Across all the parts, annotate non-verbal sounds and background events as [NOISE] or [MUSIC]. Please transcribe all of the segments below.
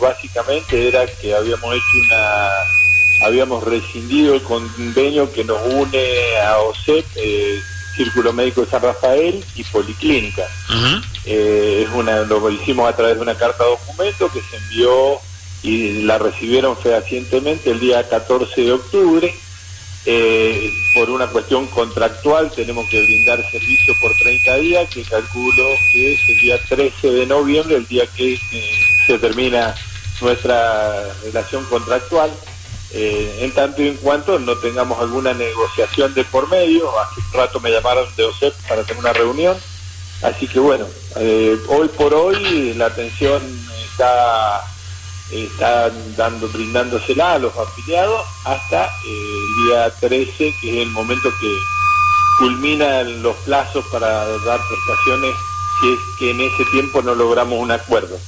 básicamente era que habíamos hecho una habíamos rescindido el convenio que nos une a OSEP, eh, Círculo Médico de San Rafael y Policlínica. Eh, es una, lo hicimos a través de una carta documento que se envió y la recibieron fehacientemente el día 14 de octubre. Eh, por una cuestión contractual tenemos que brindar servicio por 30 días, que calculo que es el día 13 de noviembre, el día que se termina nuestra relación contractual. Eh, en tanto y en cuanto no tengamos alguna negociación de por medio, hace un rato me llamaron de OSEP para tener una reunión, así que bueno, eh, hoy por hoy la atención está, está dando, brindándosela a los afiliados hasta eh, el día 13, que es el momento que culminan los plazos para dar prestaciones si es que en ese tiempo no logramos un acuerdo.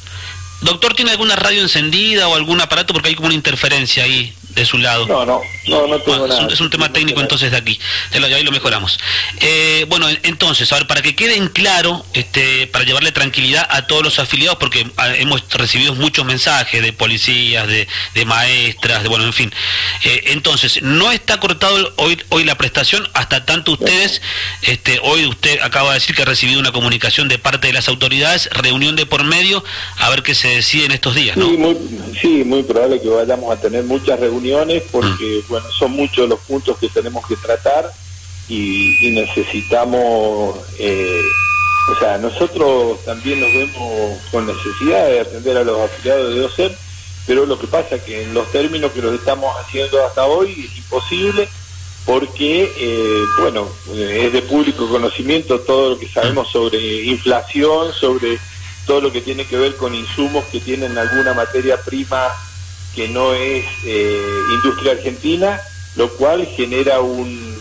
Doctor, ¿tiene alguna radio encendida o algún aparato? Porque hay como una interferencia ahí de su lado. No, no, no, no tengo nada. Es un, tema técnico entonces de aquí, de ahí lo mejoramos. Eh, bueno, entonces, a ver, para que queden claro, este, para llevarle tranquilidad a todos los afiliados, porque ah, hemos recibido muchos mensajes de policías, de, maestras, de bueno, en fin. Eh, entonces, no está cortado hoy, hoy la prestación hasta tanto ustedes, este, hoy usted acaba de decir que ha recibido una comunicación de parte de las autoridades, reunión de por medio, a ver qué se decide en estos días, ¿no? Sí, muy, sí, muy probable que vayamos a tener muchas reuniones porque, bueno, son muchos los puntos que tenemos que tratar y, necesitamos, eh, o sea, nosotros también nos vemos con necesidad de atender a los afiliados de OSEP, pero lo que pasa es que en los términos que los estamos haciendo hasta hoy es imposible porque, eh, bueno, es de público conocimiento todo lo que sabemos sobre inflación, sobre todo lo que tiene que ver con insumos que tienen alguna materia prima que no es eh, industria argentina, lo cual genera un,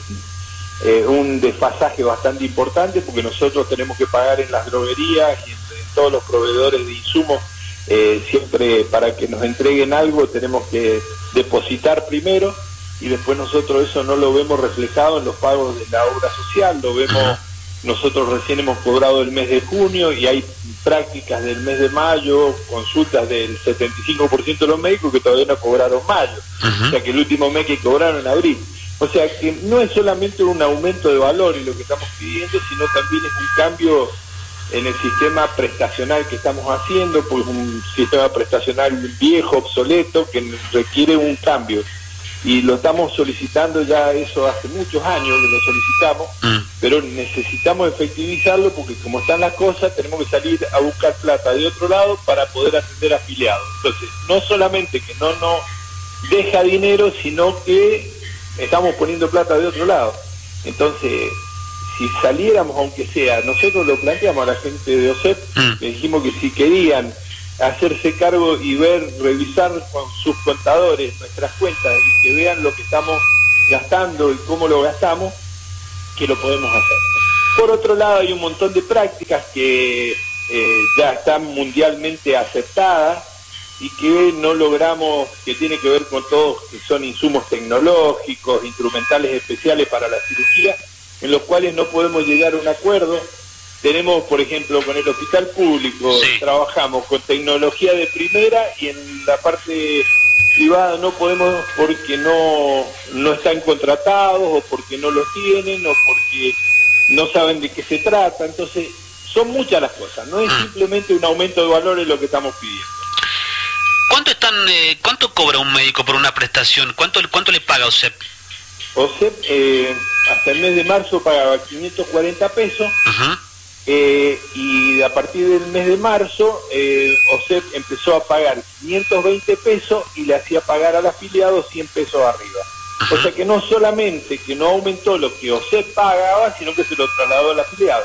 eh, un desfasaje bastante importante porque nosotros tenemos que pagar en las droguerías y en, todos los proveedores de insumos, eh, siempre para que nos entreguen algo tenemos que depositar primero y después nosotros eso no lo vemos reflejado en los pagos de la obra social, lo vemos nosotros recién hemos cobrado el mes de junio y hay prácticas del mes de mayo, consultas del 75% de los médicos que todavía no cobraron mayo. O sea que el último mes que cobraron en abril. O sea que no es solamente un aumento de valor y lo que estamos pidiendo, sino también es un cambio en el sistema prestacional que estamos haciendo, pues un sistema prestacional viejo, obsoleto, que requiere un cambio y lo estamos solicitando ya eso hace muchos años que lo solicitamos, mm. pero necesitamos efectivizarlo porque como están las cosas tenemos que salir a buscar plata de otro lado para poder atender afiliados. Entonces, no solamente que no nos deja dinero, sino que estamos poniendo plata de otro lado. Entonces, si saliéramos, aunque sea, nosotros lo planteamos a la gente de OSEP, mm. le dijimos que si querían hacerse cargo y ver, revisar con sus contadores nuestras cuentas y que vean lo que estamos gastando y cómo lo gastamos, que lo podemos hacer. Por otro lado, hay un montón de prácticas que eh, ya están mundialmente aceptadas y que no logramos, que tiene que ver con todos, que son insumos tecnológicos, instrumentales especiales para la cirugía, en los cuales no podemos llegar a un acuerdo tenemos, por ejemplo, con el hospital público, trabajamos con tecnología de primera y en la parte privada no podemos porque no, no están contratados o porque no lo tienen o porque no saben de qué se trata. Entonces, son muchas las cosas, no es ah. simplemente un aumento de valores lo que estamos pidiendo. ¿Cuánto están, eh, cuánto cobra un médico por una prestación? ¿Cuánto, cuánto le paga OSEP? OSEP eh, hasta el mes de marzo pagaba 540 pesos. Eh, y a partir del mes de marzo, eh, OSEP empezó a pagar 520 pesos y le hacía pagar al afiliado 100 pesos arriba. O sea que no solamente que no aumentó lo que OSEP pagaba, sino que se lo trasladó al afiliado.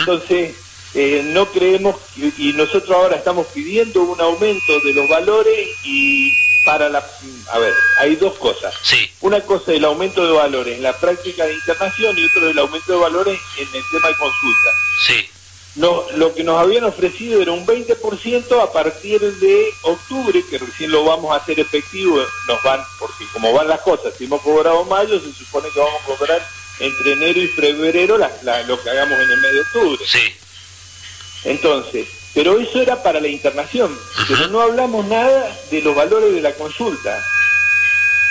Entonces, eh, no creemos, y nosotros ahora estamos pidiendo un aumento de los valores y para la... A ver, hay dos cosas. Una cosa es el aumento de valores en la práctica de internación y otro es el aumento de valores en el tema de consulta. Sí. No, lo que nos habían ofrecido era un 20% a partir de octubre, que recién lo vamos a hacer efectivo, nos van, porque como van las cosas, si hemos cobrado mayo, se supone que vamos a cobrar entre enero y febrero lo que hagamos en el mes de octubre. Sí. Entonces, Pero eso era para la internación, pero no hablamos nada de los valores de la consulta.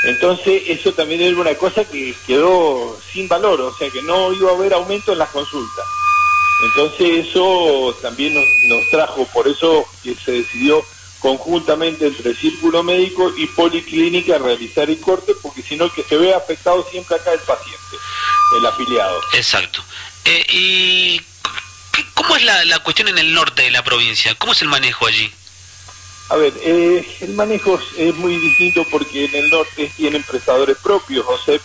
Entonces eso también era una cosa que quedó sin valor, o sea que no iba a haber aumento en las consultas. Entonces eso también nos, nos trajo, por eso que se decidió conjuntamente entre círculo médico y policlínica realizar el corte, porque si no que se ve afectado siempre acá el paciente, el afiliado. Exacto. Eh, ¿Y cómo es la, la, cuestión en el norte de la provincia? ¿Cómo es el manejo allí? A ver, eh, el manejo es muy distinto porque en el norte tienen prestadores propios, José,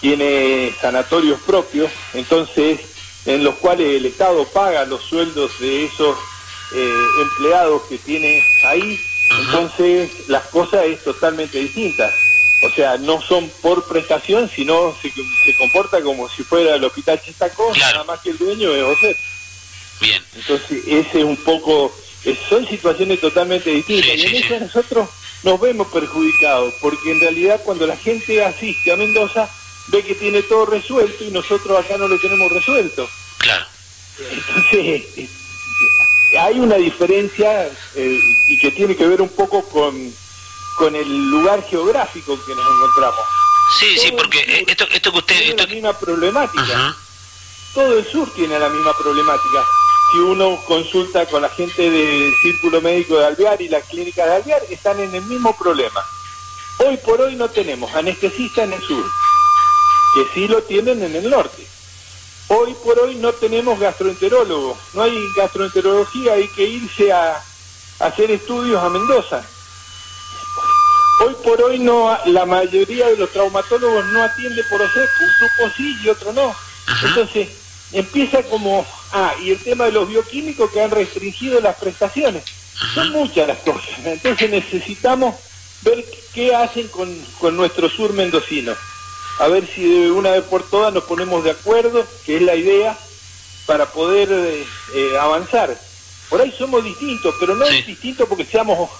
tiene sanatorios propios, entonces en los cuales el Estado paga los sueldos de esos eh, empleados que tiene ahí, entonces las cosas es totalmente distintas. O sea, no son por prestación, sino se, se comporta como si fuera el hospital Chistacó, nada más que el dueño es José. Bien. Entonces, ese es un poco, son situaciones totalmente distintas. y en eso nosotros nos vemos perjudicados, porque en realidad cuando la gente asiste a Mendoza, ve que tiene todo resuelto y nosotros acá no lo tenemos resuelto. Claro. Entonces, [LAUGHS] hay una diferencia eh, y que tiene que ver un poco con, con el lugar geográfico que nos encontramos. Sí, sí, porque esto, esto que usted... Tiene esto... la misma problemática. Todo el sur tiene la misma problemática. Si uno consulta con la gente del Círculo Médico de Alvear y las clínicas de Alvear, están en el mismo problema. Hoy por hoy no tenemos anestesista en el sur, que sí lo tienen en el norte. Hoy por hoy no tenemos gastroenterólogo, no hay gastroenterología, hay que irse a, hacer estudios a Mendoza. Hoy por hoy no, la mayoría de los traumatólogos no atiende por OSEP, un grupo sí y otro no. Entonces empieza como, ah, y el tema de los bioquímicos que han restringido las prestaciones. Son muchas las cosas, entonces necesitamos ver qué hacen con, con nuestro sur mendocino a ver si de una vez por todas nos ponemos de acuerdo, que es la idea, para poder eh, eh, avanzar. Por ahí somos distintos, pero no es distinto porque seamos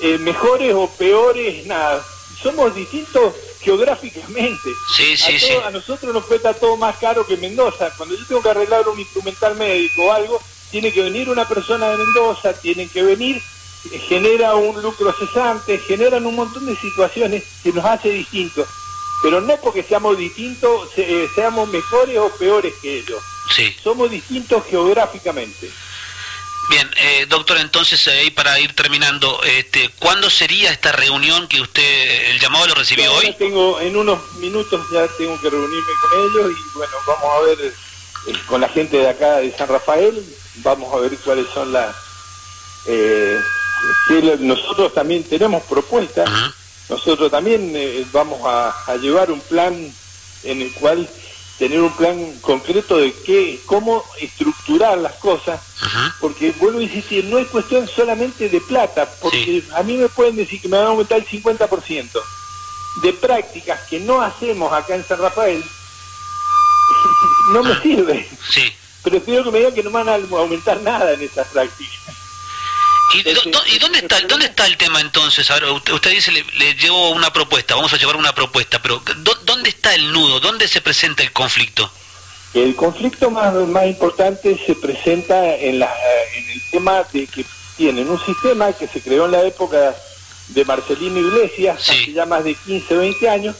eh, mejores o peores, nada. Somos distintos geográficamente. Sí, sí, a, a nosotros nos cuesta todo más caro que Mendoza. Cuando yo tengo que arreglar un instrumental médico o algo, tiene que venir una persona de Mendoza, tienen que venir, genera un lucro cesante, generan un montón de situaciones que nos hace distintos pero no porque seamos distintos, eh, seamos mejores o peores que ellos. Sí. Somos distintos geográficamente. Bien, eh, doctor, entonces ahí para ir terminando, este, ¿cuándo sería esta reunión que usted, el llamado lo recibió hoy? Tengo, en unos minutos ya tengo que reunirme con ellos y bueno, vamos a ver eh, con la gente de acá de San Rafael, vamos a ver cuáles son las... Eh, nosotros también tenemos propuestas nosotros también eh, vamos a, llevar un plan en el cual tener un plan concreto de qué, cómo estructurar las cosas, porque vuelvo a insistir, no es cuestión solamente de plata, porque a mí me pueden decir que me van a aumentar el 50% de prácticas que no hacemos acá en San Rafael, [LAUGHS] no me sirve. Sí. Prefiero que me digan que no van a aumentar nada en esas prácticas. ¿Y, dónde está dónde está el tema entonces? usted, dice, le, le, llevo una propuesta, vamos a llevar una propuesta, pero ¿dónde está el nudo? ¿Dónde se presenta el conflicto? El conflicto más, más importante se presenta en, la, en el tema de que tienen un sistema que se creó en la época de Marcelino Iglesias, hace ya más de 15, 20 años,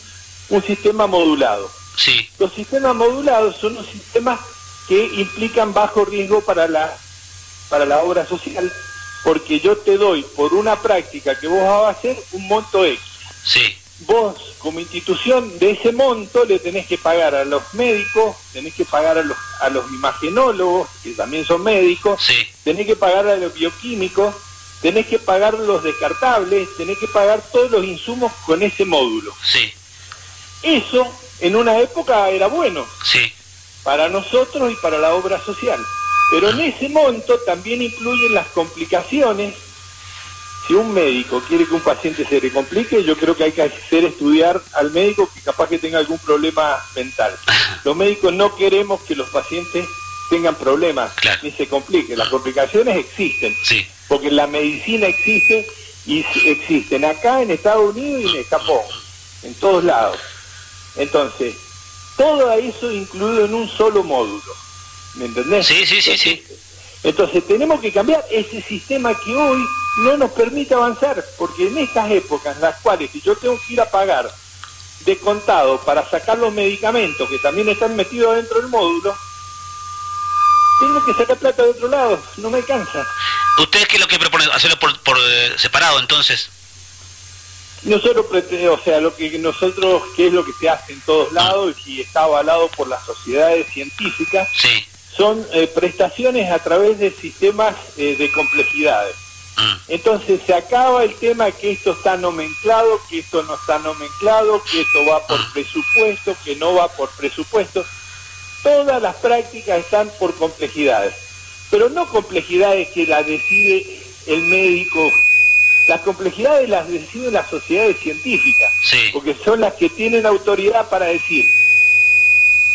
un sistema modulado. Sí. Los sistemas modulados son los sistemas que implican bajo riesgo para la, para la obra social porque yo te doy por una práctica que vos vas a hacer un monto X. Sí. Vos, como institución, de ese monto le tenés que pagar a los médicos, tenés que pagar a los, a los imagenólogos, que también son médicos, sí. tenés que pagar a los bioquímicos, tenés que pagar los descartables, tenés que pagar todos los insumos con ese módulo. Sí. Eso en una época era bueno. Sí. Para nosotros y para la obra social. Pero en ese monto también incluyen las complicaciones. Si un médico quiere que un paciente se le complique, yo creo que hay que hacer estudiar al médico que capaz que tenga algún problema mental. Los médicos no queremos que los pacientes tengan problemas ni se compliquen. Las complicaciones existen, sí. porque la medicina existe y existen acá en Estados Unidos y en Japón, en todos lados. Entonces, todo eso incluido en un solo módulo. ¿Me entendés? Sí, sí, sí, sí. Entonces tenemos que cambiar ese sistema que hoy no nos permite avanzar, porque en estas épocas en las cuales si yo tengo que ir a pagar de contado para sacar los medicamentos que también están metidos dentro del módulo, tengo que sacar plata de otro lado, no me alcanza. ¿Ustedes qué es lo que proponen? ¿Hacerlo por, por eh, separado entonces? Nosotros, o sea, lo que nosotros, que es lo que se hace en todos ah. lados y está avalado por las sociedades científicas, son eh, prestaciones a través de sistemas eh, de complejidades. Mm. Entonces se acaba el tema que esto está nomenclado, que esto no está nomenclado, que esto va por mm. presupuesto, que no va por presupuesto. Todas las prácticas están por complejidades, pero no complejidades que la decide el médico las complejidades las deciden las sociedades científicas, porque son las que tienen autoridad para decir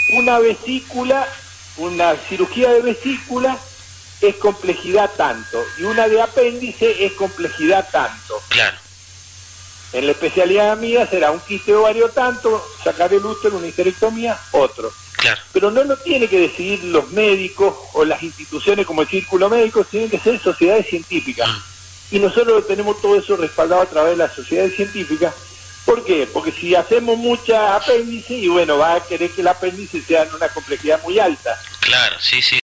una vesícula, una cirugía de vesícula es complejidad tanto y una de apéndice es complejidad tanto. Claro. En la especialidad mía será un quiste ovario tanto, sacar el útero, una histerectomía, otro. Claro. Pero no lo tiene que decidir los médicos o las instituciones como el círculo médico, tienen que ser sociedades científicas. Mm y nosotros tenemos todo eso respaldado a través de la sociedad científica. ¿Por qué? Porque si hacemos mucha apéndice, y bueno, va a querer que el apéndice sea en una complejidad muy alta. Claro, sí, sí.